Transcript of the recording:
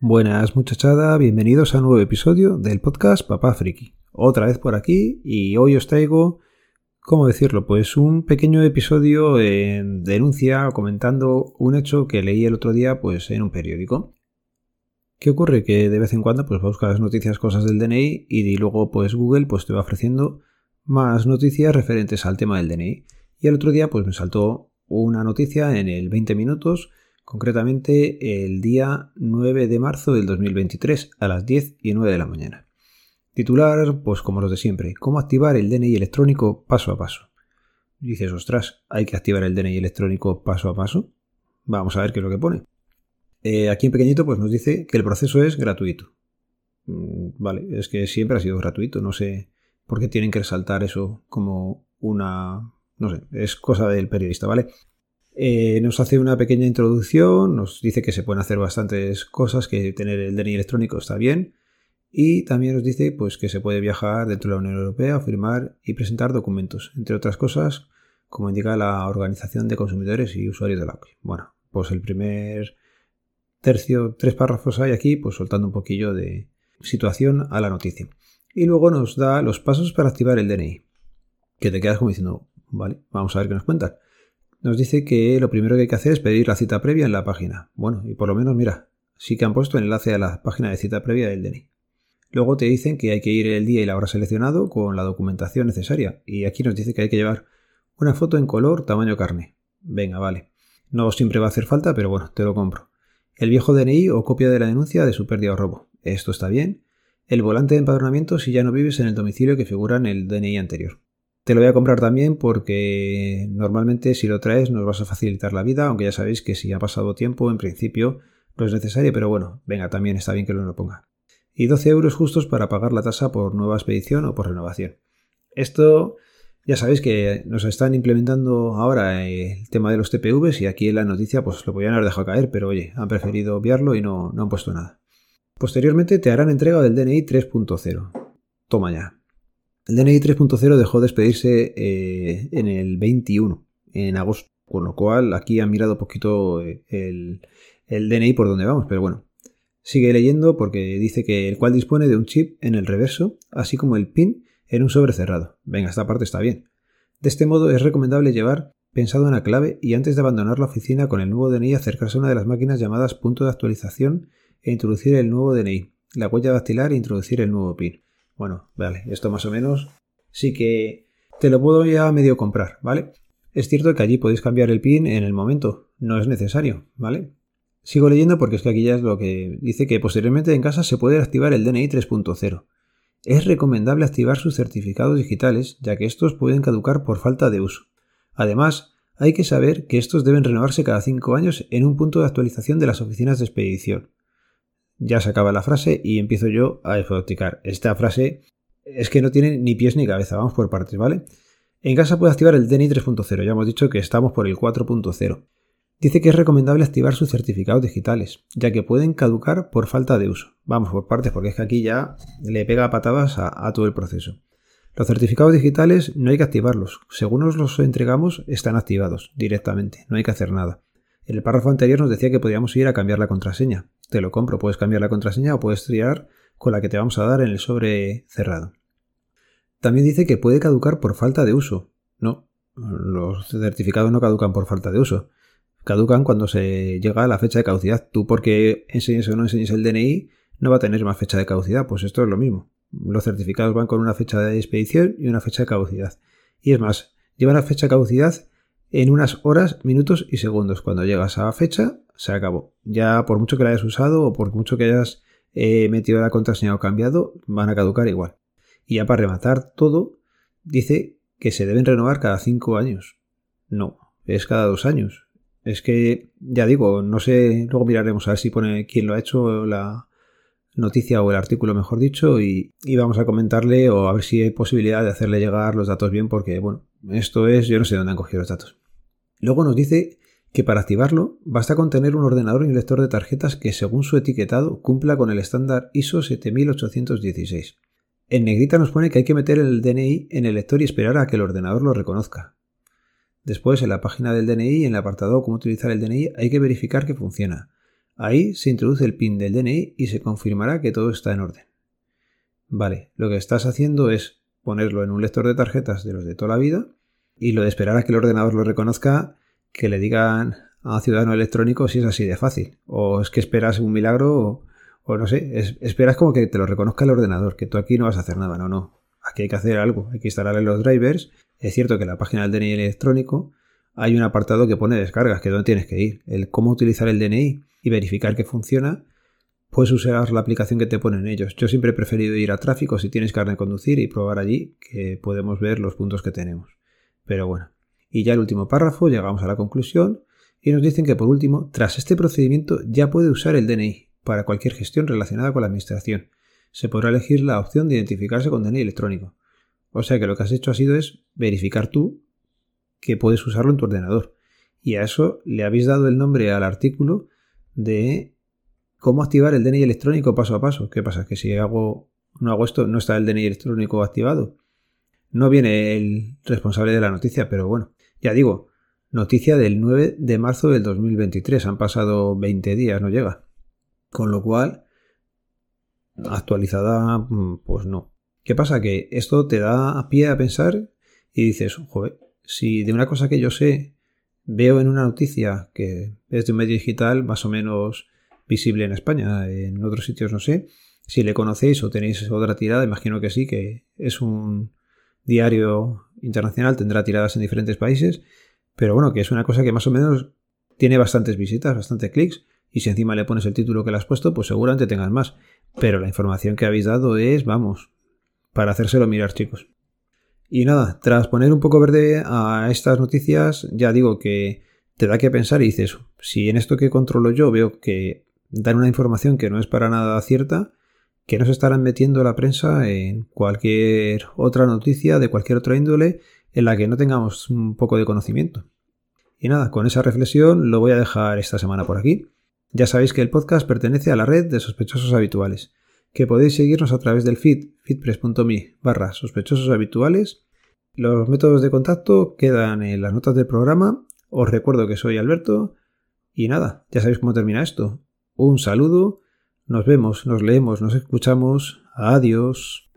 Buenas muchachada, bienvenidos a un nuevo episodio del podcast Papá Friki. Otra vez por aquí y hoy os traigo, ¿cómo decirlo? Pues un pequeño episodio en denuncia comentando un hecho que leí el otro día pues en un periódico. ¿Qué ocurre? Que de vez en cuando pues buscas noticias, cosas del DNI y luego pues Google pues te va ofreciendo más noticias referentes al tema del DNI. Y el otro día pues me saltó una noticia en el 20 minutos concretamente el día 9 de marzo del 2023 a las 10 y 9 de la mañana. Titular, pues como los de siempre, cómo activar el DNI electrónico paso a paso. Dices, ostras, ¿hay que activar el DNI electrónico paso a paso? Vamos a ver qué es lo que pone. Eh, aquí en pequeñito pues nos dice que el proceso es gratuito. Mm, vale, es que siempre ha sido gratuito, no sé por qué tienen que resaltar eso como una... no sé, es cosa del periodista, ¿vale? Eh, nos hace una pequeña introducción, nos dice que se pueden hacer bastantes cosas, que tener el DNI electrónico está bien. Y también nos dice pues, que se puede viajar dentro de la Unión Europea, firmar y presentar documentos, entre otras cosas, como indica la Organización de Consumidores y Usuarios de la UE. Bueno, pues el primer tercio, tres párrafos hay aquí, pues soltando un poquillo de situación a la noticia. Y luego nos da los pasos para activar el DNI. Que te quedas como diciendo, vale, vamos a ver qué nos cuentan nos dice que lo primero que hay que hacer es pedir la cita previa en la página. Bueno, y por lo menos, mira, sí que han puesto enlace a la página de cita previa del DNI. Luego te dicen que hay que ir el día y la hora seleccionado con la documentación necesaria. Y aquí nos dice que hay que llevar una foto en color tamaño carne. Venga, vale. No siempre va a hacer falta, pero bueno, te lo compro. El viejo DNI o copia de la denuncia de su pérdida o robo. Esto está bien. El volante de empadronamiento si ya no vives en el domicilio que figura en el DNI anterior. Te lo voy a comprar también porque normalmente si lo traes nos vas a facilitar la vida, aunque ya sabéis que si ha pasado tiempo, en principio no es necesario, pero bueno, venga, también está bien que lo ponga. Y 12 euros justos para pagar la tasa por nueva expedición o por renovación. Esto ya sabéis que nos están implementando ahora el tema de los TPVs y aquí en la noticia pues lo podían haber dejado caer, pero oye, han preferido obviarlo y no, no han puesto nada. Posteriormente te harán entrega del DNI 3.0. Toma ya. El DNI 3.0 dejó de expedirse eh, en el 21, en agosto, con lo cual aquí han mirado poquito eh, el, el DNI por donde vamos, pero bueno. Sigue leyendo porque dice que el cual dispone de un chip en el reverso, así como el PIN en un sobre cerrado. Venga, esta parte está bien. De este modo es recomendable llevar pensado en la clave y antes de abandonar la oficina con el nuevo DNI acercarse a una de las máquinas llamadas punto de actualización e introducir el nuevo DNI, la huella dactilar e introducir el nuevo PIN. Bueno, vale, esto más o menos sí que te lo puedo ya medio comprar, ¿vale? Es cierto que allí podéis cambiar el PIN en el momento, no es necesario, ¿vale? Sigo leyendo porque es que aquí ya es lo que dice que posteriormente en casa se puede activar el DNI 3.0. Es recomendable activar sus certificados digitales, ya que estos pueden caducar por falta de uso. Además, hay que saber que estos deben renovarse cada 5 años en un punto de actualización de las oficinas de expedición ya se acaba la frase y empiezo yo a explicar. Esta frase es que no tiene ni pies ni cabeza, vamos por partes, ¿vale? En casa puede activar el DNI 3.0, ya hemos dicho que estamos por el 4.0. Dice que es recomendable activar sus certificados digitales, ya que pueden caducar por falta de uso. Vamos por partes, porque es que aquí ya le pega patadas a, a todo el proceso. Los certificados digitales no hay que activarlos. Según nos los entregamos, están activados directamente, no hay que hacer nada. En el párrafo anterior nos decía que podíamos ir a cambiar la contraseña. Te lo compro, puedes cambiar la contraseña o puedes triar con la que te vamos a dar en el sobre cerrado. También dice que puede caducar por falta de uso. No, los certificados no caducan por falta de uso. Caducan cuando se llega a la fecha de caducidad. Tú porque enseñes o no enseñes el DNI no va a tener más fecha de caducidad. Pues esto es lo mismo. Los certificados van con una fecha de expedición y una fecha de caducidad. Y es más, llevan la fecha de caducidad en unas horas, minutos y segundos. Cuando llegas a la fecha, se acabó. Ya por mucho que la hayas usado o por mucho que hayas eh, metido la contraseña o cambiado, van a caducar igual. Y ya para rematar todo, dice que se deben renovar cada cinco años. No, es cada dos años. Es que, ya digo, no sé, luego miraremos a ver si pone quién lo ha hecho la noticia o el artículo, mejor dicho, y, y vamos a comentarle o a ver si hay posibilidad de hacerle llegar los datos bien, porque, bueno, esto es, yo no sé dónde han cogido los datos. Luego nos dice que para activarlo basta con tener un ordenador y un lector de tarjetas que según su etiquetado cumpla con el estándar ISO 7816. En negrita nos pone que hay que meter el DNI en el lector y esperar a que el ordenador lo reconozca. Después, en la página del DNI, en el apartado Cómo utilizar el DNI, hay que verificar que funciona. Ahí se introduce el PIN del DNI y se confirmará que todo está en orden. Vale, lo que estás haciendo es ponerlo en un lector de tarjetas de los de toda la vida y lo de esperar a que el ordenador lo reconozca, que le digan a ciudadano electrónico si es así de fácil. O es que esperas un milagro o, no sé, esperas como que te lo reconozca el ordenador, que tú aquí no vas a hacer nada, no, no. Aquí hay que hacer algo, hay que instalarle los drivers. Es cierto que en la página del DNI electrónico hay un apartado que pone descargas, que es donde tienes que ir. El cómo utilizar el DNI y verificar que funciona, puedes usar la aplicación que te ponen ellos. Yo siempre he preferido ir a tráfico si tienes carne de conducir y probar allí, que podemos ver los puntos que tenemos. Pero bueno. Y ya el último párrafo, llegamos a la conclusión y nos dicen que por último, tras este procedimiento ya puede usar el DNI para cualquier gestión relacionada con la administración. Se podrá elegir la opción de identificarse con DNI electrónico. O sea que lo que has hecho ha sido es verificar tú que puedes usarlo en tu ordenador. Y a eso le habéis dado el nombre al artículo de cómo activar el DNI electrónico paso a paso. ¿Qué pasa? Que si hago, no hago esto, no está el DNI electrónico activado. No viene el responsable de la noticia, pero bueno, ya digo, noticia del 9 de marzo del 2023. Han pasado 20 días, no llega. Con lo cual, actualizada, mm, pues no. ¿Qué pasa? Que esto te da pie a pensar y dices, joder, si de una cosa que yo sé veo en una noticia que es de un medio digital más o menos visible en España, en otros sitios no sé, si le conocéis o tenéis otra tirada, imagino que sí, que es un diario internacional, tendrá tiradas en diferentes países, pero bueno, que es una cosa que más o menos tiene bastantes visitas, bastantes clics, y si encima le pones el título que le has puesto, pues seguramente tengas más. Pero la información que habéis dado es, vamos, para hacérselo mirar, chicos. Y nada, tras poner un poco verde a estas noticias, ya digo que te da que pensar y dices, si en esto que controlo yo veo que dan una información que no es para nada cierta, que no se estarán metiendo la prensa en cualquier otra noticia de cualquier otra índole en la que no tengamos un poco de conocimiento. Y nada, con esa reflexión lo voy a dejar esta semana por aquí. Ya sabéis que el podcast pertenece a la red de sospechosos habituales que podéis seguirnos a través del feed, feedpress.me barra sospechosos habituales. Los métodos de contacto quedan en las notas del programa. Os recuerdo que soy Alberto. Y nada, ya sabéis cómo termina esto. Un saludo, nos vemos, nos leemos, nos escuchamos. Adiós.